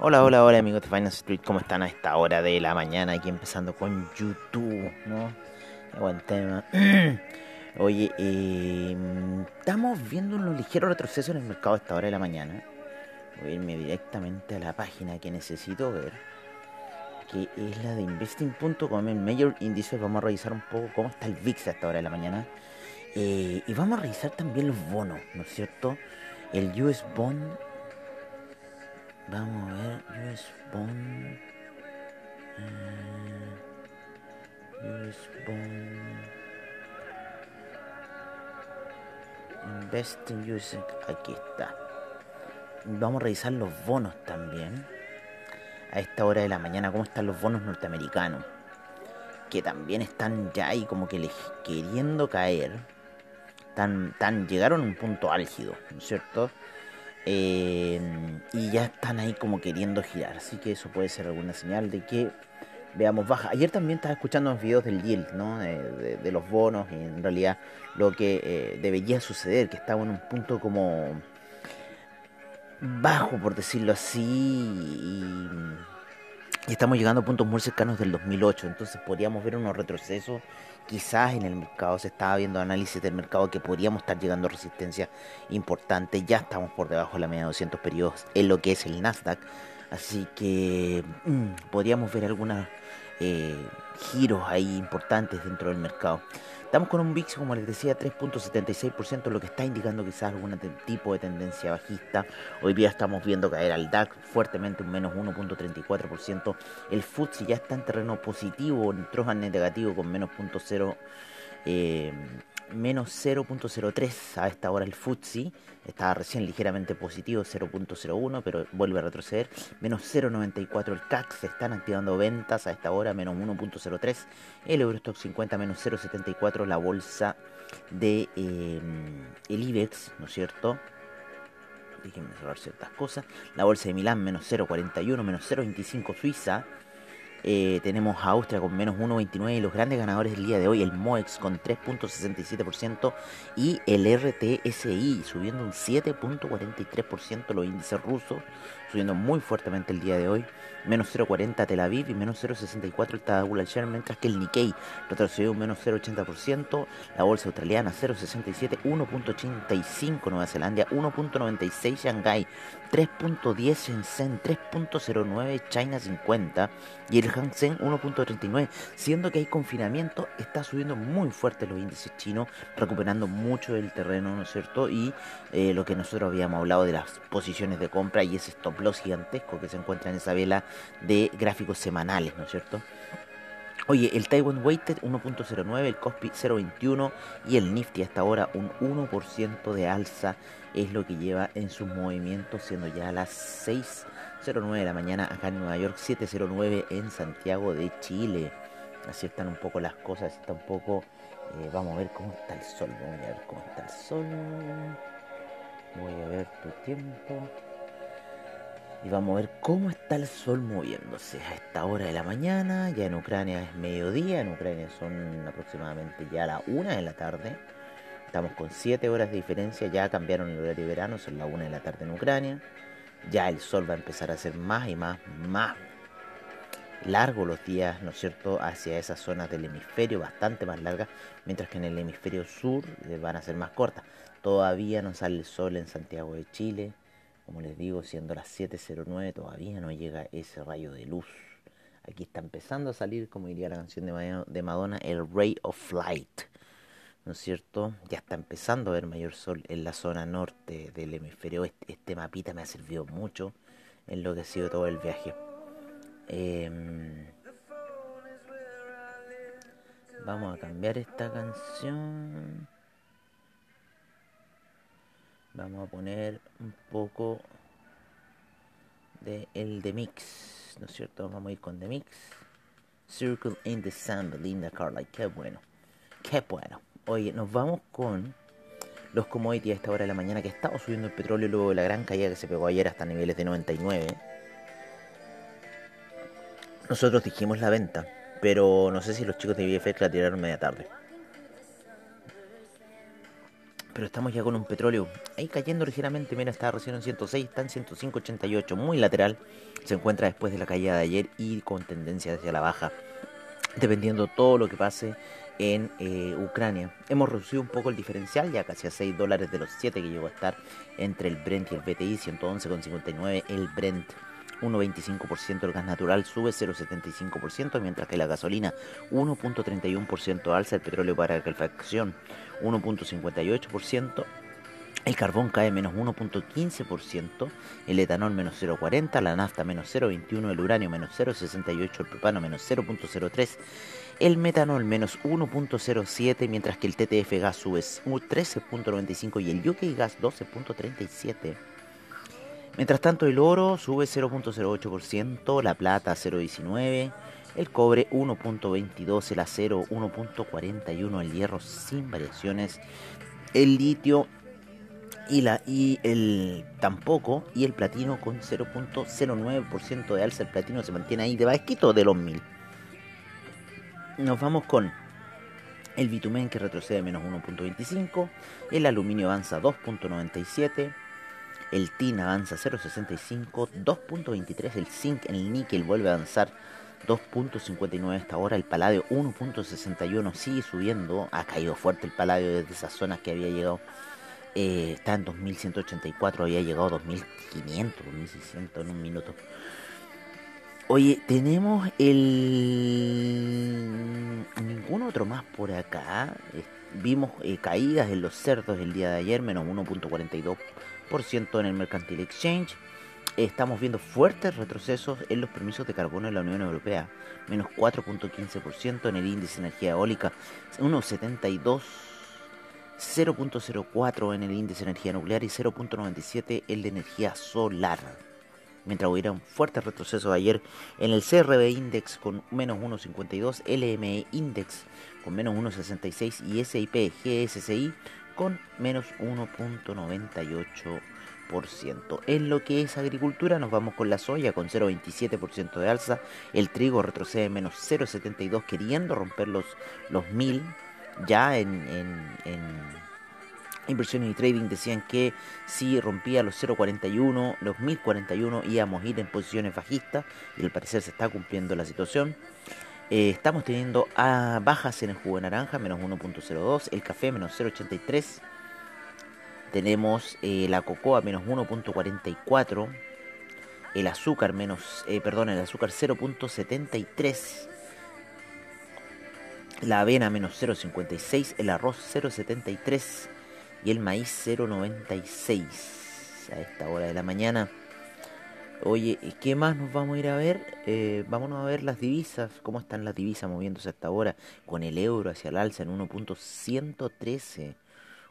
Hola, hola, hola amigos de Finance Street, ¿cómo están a esta hora de la mañana? Aquí empezando con YouTube, ¿no? Qué buen tema. Oye, eh, estamos viendo un ligero retroceso en el mercado a esta hora de la mañana. Voy a irme directamente a la página que necesito ver, que es la de investing.com, el Major Índice. Vamos a revisar un poco cómo está el VIX a esta hora de la mañana. Eh, y vamos a revisar también los bonos, ¿no es cierto? El US Bond Vamos a ver, US Bond. Uh, US Bond. Invest in US. Aquí está. Vamos a revisar los bonos también. A esta hora de la mañana, cómo están los bonos norteamericanos. Que también están ya ahí como que les queriendo caer. Tan, tan, llegaron a un punto álgido, ¿no es cierto? Eh, y ya están ahí como queriendo girar. Así que eso puede ser alguna señal de que veamos baja. Ayer también estaba escuchando los videos del yield, ¿no? De, los bonos y en realidad lo que eh, debería suceder, que estaba en un punto como bajo, por decirlo así, y estamos llegando a puntos muy cercanos del 2008, entonces podríamos ver unos retrocesos quizás en el mercado se estaba viendo análisis del mercado que podríamos estar llegando a resistencia importante. Ya estamos por debajo de la media de 200 periodos en lo que es el Nasdaq. Así que mm, podríamos ver algunos eh, giros ahí importantes dentro del mercado. Estamos con un VIX, como les decía, 3.76%, lo que está indicando quizás algún tipo de tendencia bajista. Hoy día estamos viendo caer al DAX fuertemente un menos 1.34%. El FTSE ya está en terreno positivo, entró en negativo con menos 0.0 menos 0.03 a esta hora el FTSE, estaba recién ligeramente positivo 0.01 pero vuelve a retroceder, menos 0.94 el CAC, se están activando ventas a esta hora, menos 1.03 el Eurostock 50 menos 0.74 la bolsa de eh, el IBEX, ¿no es cierto? Déjenme cerrar ciertas cosas. La bolsa de Milán menos 0.41, menos 0.25 Suiza, eh, tenemos a Austria con menos 1,29 y los grandes ganadores del día de hoy, el MOEX con 3.67% y el RTSI subiendo un 7.43% los índices rusos, subiendo muy fuertemente el día de hoy, menos 0.40 Tel Aviv y menos 0.64 el Tadabula Share, mientras que el Nikkei retrocedió un menos 0.80%, la bolsa australiana 0.67, 1.85 Nueva Zelanda, 1.96 Shanghai, 3.10 Shenzhen, 3.09 China 50 y el Hang Seng 1.39, siendo que hay confinamiento, está subiendo muy fuerte los índices chinos, recuperando mucho el terreno, ¿no es cierto? Y eh, lo que nosotros habíamos hablado de las posiciones de compra y ese stop loss gigantesco que se encuentra en esa vela de gráficos semanales, ¿no es cierto? Oye, el Taiwan Weighted 1.09, el Cospi 0.21 y el Nifty hasta ahora un 1% de alza es lo que lleva en sus movimientos, siendo ya las 6.09 de la mañana acá en Nueva York, 7.09 en Santiago de Chile. Así están un poco las cosas, está un poco... Eh, vamos a ver cómo está el sol, vamos a ver cómo está el sol. Voy a ver tu tiempo y vamos a ver cómo está el sol moviéndose a esta hora de la mañana. Ya en Ucrania es mediodía, en Ucrania son aproximadamente ya la una de la tarde. Estamos con 7 horas de diferencia, ya cambiaron el horario de verano, son la una de la tarde en Ucrania. Ya el sol va a empezar a ser más y más, más largo los días, ¿no es cierto?, hacia esas zonas del hemisferio, bastante más largas, mientras que en el hemisferio sur eh, van a ser más cortas. Todavía no sale el sol en Santiago de Chile, como les digo, siendo las 7.09 todavía no llega ese rayo de luz. Aquí está empezando a salir, como diría la canción de Madonna, el Ray of Light. ¿No es cierto? Ya está empezando a ver mayor sol en la zona norte del hemisferio. Este, mapita me ha servido mucho en lo que ha sido todo el viaje. Em, vamos a cambiar esta canción. Vamos a poner un poco de el de mix, ¿no es cierto? Vamos a ir con The Mix. Circle in the Sun, Linda Carlisle. Qué bueno, qué bueno. Oye, nos vamos con los commodities a esta hora de la mañana que estaba subiendo el petróleo luego de la gran caída que se pegó ayer hasta niveles de 99. Nosotros dijimos la venta, pero no sé si los chicos de BFX la tiraron media tarde. Pero estamos ya con un petróleo ahí cayendo ligeramente. Mira, está recién en 106, está en 105.88, muy lateral. Se encuentra después de la caída de ayer y con tendencia hacia la baja. Dependiendo todo lo que pase en eh, Ucrania. Hemos reducido un poco el diferencial, ya casi a 6 dólares de los 7 que llegó a estar entre el Brent y el BTI, 111,59 el Brent. 1,25% el gas natural sube 0,75%, mientras que la gasolina 1,31% alza, el petróleo para calefacción 1,58%, el carbón cae menos 1.15%, el etanol menos 0.40, la nafta menos 0.21, el uranio menos 0.68, el propano menos 0.03, el metanol menos 1.07, mientras que el TTF gas sube 13.95 y el UK gas 12.37. Mientras tanto el oro sube 0.08%, la plata 0.19%, el cobre 1.22%, el acero 1.41%, el hierro sin variaciones, el litio y, la, y el tampoco y el platino con 0.09% de alza. El platino se mantiene ahí de bajito de los 1000. Nos vamos con el bitumen que retrocede menos 1.25, el aluminio avanza 2.97, el tin avanza 0.65, 2.23, el zinc, el níquel vuelve a avanzar 2.59 hasta ahora, el paladio 1.61 sigue subiendo, ha caído fuerte el paladio desde esas zonas que había llegado eh, está en 2184, había llegado a 2500, 2600 en un minuto. Oye, tenemos el... ningún otro más por acá. Vimos eh, caídas en los cerdos el día de ayer, menos 1.42% en el Mercantil Exchange. Estamos viendo fuertes retrocesos en los permisos de carbono en la Unión Europea, menos 4.15% en el índice de energía eólica, 1.72 0.04 en el índice de energía nuclear y 0.97 el de energía solar. Mientras hubieron fuertes retrocesos ayer en el CRB Index con menos 1.52, LME Index con menos 1.66 y SIP GSCI con menos 1.98%. En lo que es agricultura nos vamos con la soya con 0.27% de alza, el trigo retrocede menos 0.72 queriendo romper los, los 1000 ya en, inversiones y trading decían que si rompía los 0.41, los 1041 íbamos a ir en posiciones bajistas y al parecer se está cumpliendo la situación. Eh, estamos teniendo a bajas en el jugo de naranja, menos 1.02, el café menos 0.83, tenemos eh, la cocoa menos 1.44, el azúcar menos, eh, perdón, el azúcar 0.73 la avena menos 0,56, el arroz 0,73 y el maíz 0,96 a esta hora de la mañana. Oye, ¿qué más nos vamos a ir a ver? Eh, vámonos a ver las divisas, cómo están las divisas moviéndose hasta ahora, con el euro hacia el alza en 1.113.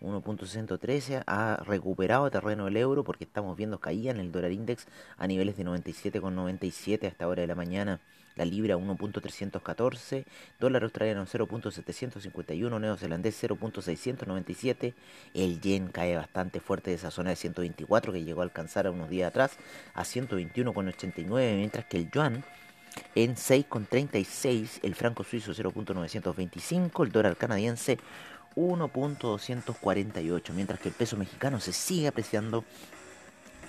1.113 ha recuperado terreno el euro porque estamos viendo caída en el dólar index a niveles de 97,97 a esta hora de la mañana la libra 1.314, dólar australiano 0.751, neozelandés 0.697, el yen cae bastante fuerte de esa zona de 124 que llegó a alcanzar a unos días atrás a 121,89, mientras que el yuan en 6,36, el franco suizo 0.925, el dólar canadiense 1.248, mientras que el peso mexicano se sigue apreciando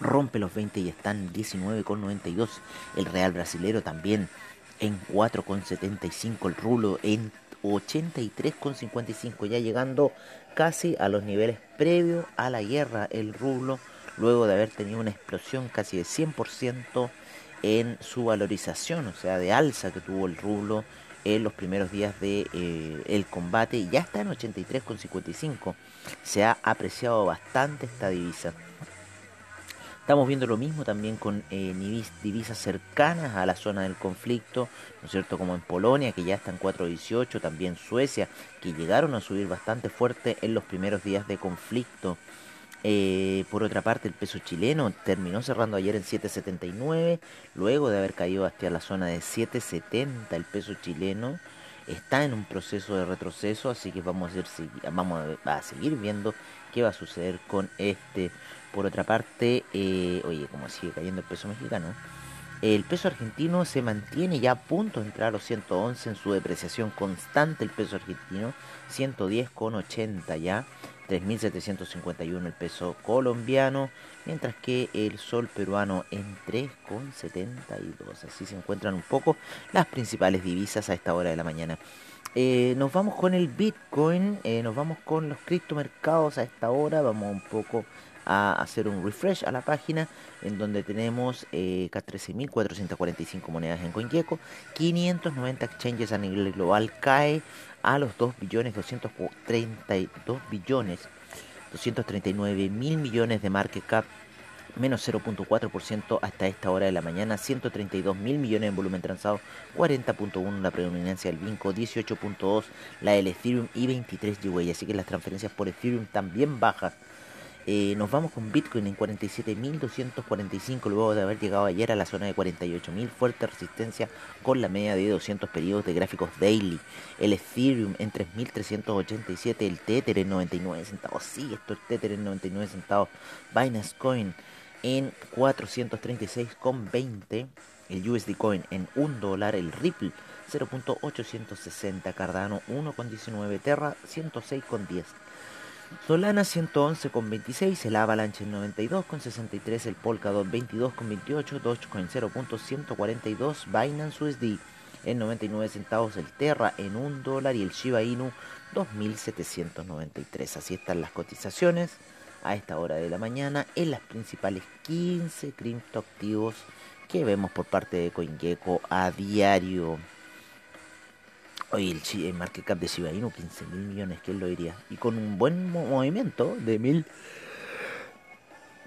rompe los 20 y están 19,92. El real brasilero también en 4,75 el rulo, en 83,55 ya llegando casi a los niveles previos a la guerra el rublo luego de haber tenido una explosión casi de 100% en su valorización, o sea, de alza que tuvo el rublo en los primeros días de eh, el combate ya está en 83,55. Se ha apreciado bastante esta divisa. Estamos viendo lo mismo también con eh, divisas cercanas a la zona del conflicto, ¿no es cierto? Como en Polonia, que ya está en 4.18, también Suecia, que llegaron a subir bastante fuerte en los primeros días de conflicto. Eh, por otra parte, el peso chileno terminó cerrando ayer en 7.79, luego de haber caído hasta la zona de 7.70 el peso chileno está en un proceso de retroceso, así que vamos a, vamos a seguir viendo qué va a suceder con este por otra parte, eh, oye, como sigue cayendo el peso mexicano, el peso argentino se mantiene ya a punto de entrar a los 111 en su depreciación constante el peso argentino, 110,80 ya. 3.751 el peso colombiano, mientras que el sol peruano en 3,72. Así se encuentran un poco las principales divisas a esta hora de la mañana. Eh, nos vamos con el Bitcoin, eh, nos vamos con los criptomercados a esta hora, vamos un poco a hacer un refresh a la página en donde tenemos eh, 13.445 monedas en CoinGecko, 590 exchanges a nivel global, cae a los 2 billones 232 billones 239 mil millones de market cap menos 0.4% hasta esta hora de la mañana, 132 mil millones en volumen transado, 40.1 la predominancia del Vinco, 18.2 la del Ethereum y 23 GWay, así que las transferencias por Ethereum también bajas. Eh, nos vamos con Bitcoin en 47.245 luego de haber llegado ayer a la zona de 48.000, fuerte resistencia con la media de 200 periodos de gráficos daily. El Ethereum en 3.387, el Tether en 99 centavos, sí, esto es Tether en 99 centavos, Binance Coin en 436,20, el USD Coin en 1 dólar, el Ripple 0.860, Cardano 1,19, Terra 106,10. Solana 111,26, el Avalanche en 92,63, el Polkadot 22,28, Dogecoin 0.142, Binance USD en 99 centavos, el Terra en 1 dólar y el Shiba Inu 2.793. Así están las cotizaciones a esta hora de la mañana en las principales 15 criptoactivos que vemos por parte de CoinGecko a diario. Oye, el, market cap de Shiba Inu, 15 mil millones, ¿quién lo diría? Y con un buen movimiento de mil...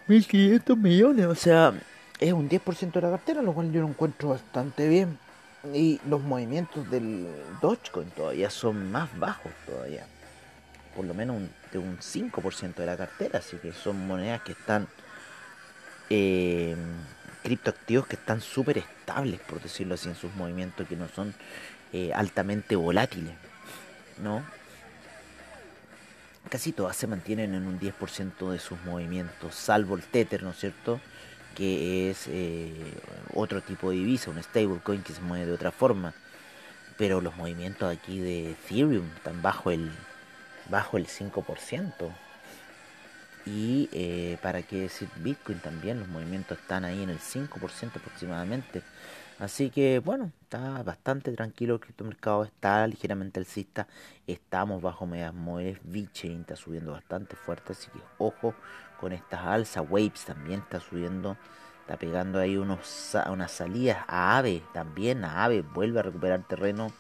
1500 millones, o sea, es un 10% de la cartera, lo cual yo lo encuentro bastante bien. Y los movimientos del Dogecoin todavía son más bajos todavía. Por lo menos de un 5% de la cartera, así que son monedas que están... Eh, criptoactivos que están súper estables, por decirlo así, en sus movimientos, que no son eh, altamente volátiles, ¿no? Casi todas se mantienen en un 10% de sus movimientos, salvo el Tether, ¿no es cierto? Que es eh, otro tipo de divisa, un stablecoin que se mueve de otra forma. Pero los movimientos aquí de Ethereum están bajo el, bajo el 5%. Y eh, para qué decir Bitcoin también, los movimientos están ahí en el 5% aproximadamente. Así que bueno, está bastante tranquilo el criptomercado, está ligeramente alcista, estamos bajo medias móviles, VeChain está subiendo bastante fuerte, así que ojo con estas alzas, Waves también está subiendo, está pegando ahí unos, unas salidas a AVE también, a AVE vuelve a recuperar terreno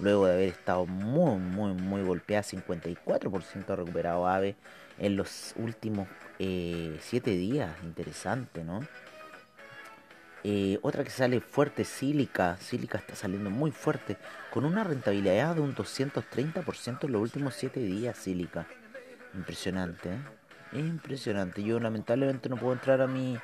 luego de haber estado muy, muy, muy golpeada, 54% ha recuperado AVE en los últimos 7 eh, días, interesante, ¿no? Eh, otra que sale fuerte, Sílica. Sílica está saliendo muy fuerte, con una rentabilidad de un 230% en los últimos 7 días, Sílica. Impresionante, ¿eh? Impresionante. Yo lamentablemente no puedo entrar a mi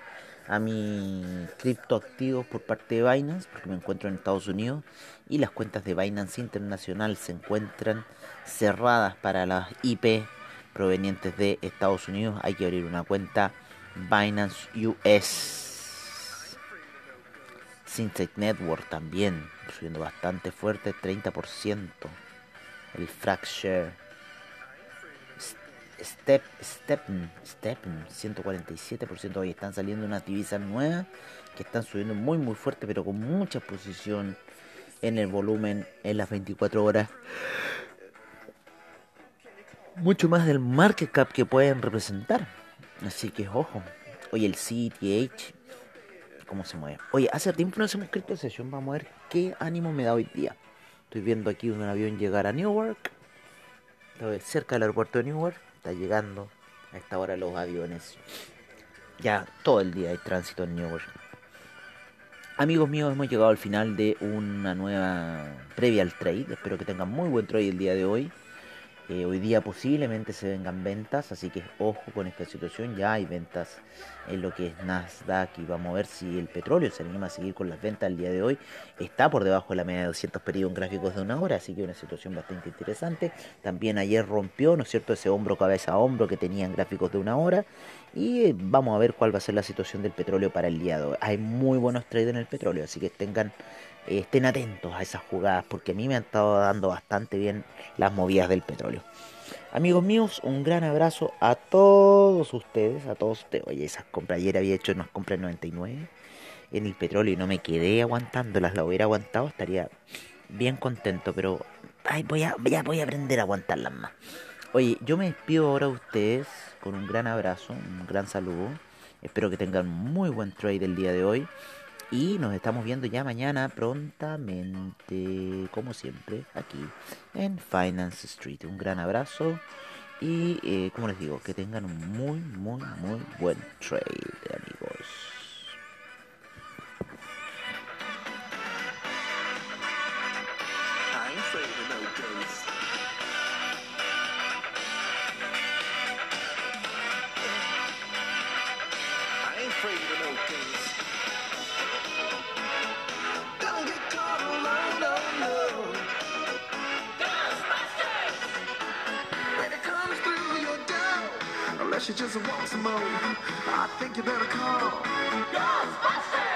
a mi criptoactivos por parte de Binance porque me encuentro en Estados Unidos y las cuentas de Binance Internacional se encuentran cerradas para las IP provenientes de Estados Unidos. Hay que abrir una cuenta Binance US. Syntec Network también subiendo bastante fuerte, 30%. El Fracture. Step, Step, Step, 147%. Hoy están saliendo unas divisas nuevas que están subiendo muy, muy fuerte, pero con mucha posición en el volumen en las 24 horas. Mucho más del market cap que pueden representar. Así que ojo. Hoy el CTH cómo se mueve. Oye, hace tiempo no hacemos escrito sesión, vamos a ver qué ánimo me da hoy día. Estoy viendo aquí un avión llegar a Newark. Cerca del aeropuerto de Newark. Llegando a esta hora los aviones. Ya todo el día hay tránsito en Newark. Amigos míos, hemos llegado al final de una nueva previa al trade. Espero que tengan muy buen trade el día de hoy. Eh, hoy día posiblemente se vengan ventas, así que ojo con esta situación. Ya hay ventas en lo que es Nasdaq y vamos a ver si el petróleo se anima a seguir con las ventas el día de hoy. Está por debajo de la media de 200 periodos en gráficos de una hora, así que una situación bastante interesante. También ayer rompió, ¿no es cierto?, ese hombro cabeza a hombro que tenía en gráficos de una hora. Y vamos a ver cuál va a ser la situación del petróleo para el día de hoy. Hay muy buenos trades en el petróleo, así que tengan estén atentos a esas jugadas porque a mí me han estado dando bastante bien las movidas del petróleo. Amigos míos, un gran abrazo a todos ustedes, a todos ustedes. Oye, esas compras ayer había hecho unas compras 99 en el petróleo y no me quedé aguantándolas. La hubiera aguantado, estaría bien contento, pero ay, voy a, voy a aprender a aguantarlas más. Oye, yo me despido ahora a ustedes con un gran abrazo, un gran saludo. Espero que tengan muy buen trade el día de hoy. Y nos estamos viendo ya mañana prontamente, como siempre, aquí en Finance Street. Un gran abrazo y, eh, como les digo, que tengan un muy, muy, muy buen trade, Unless you just want some more, I think you better call Ghostbusters!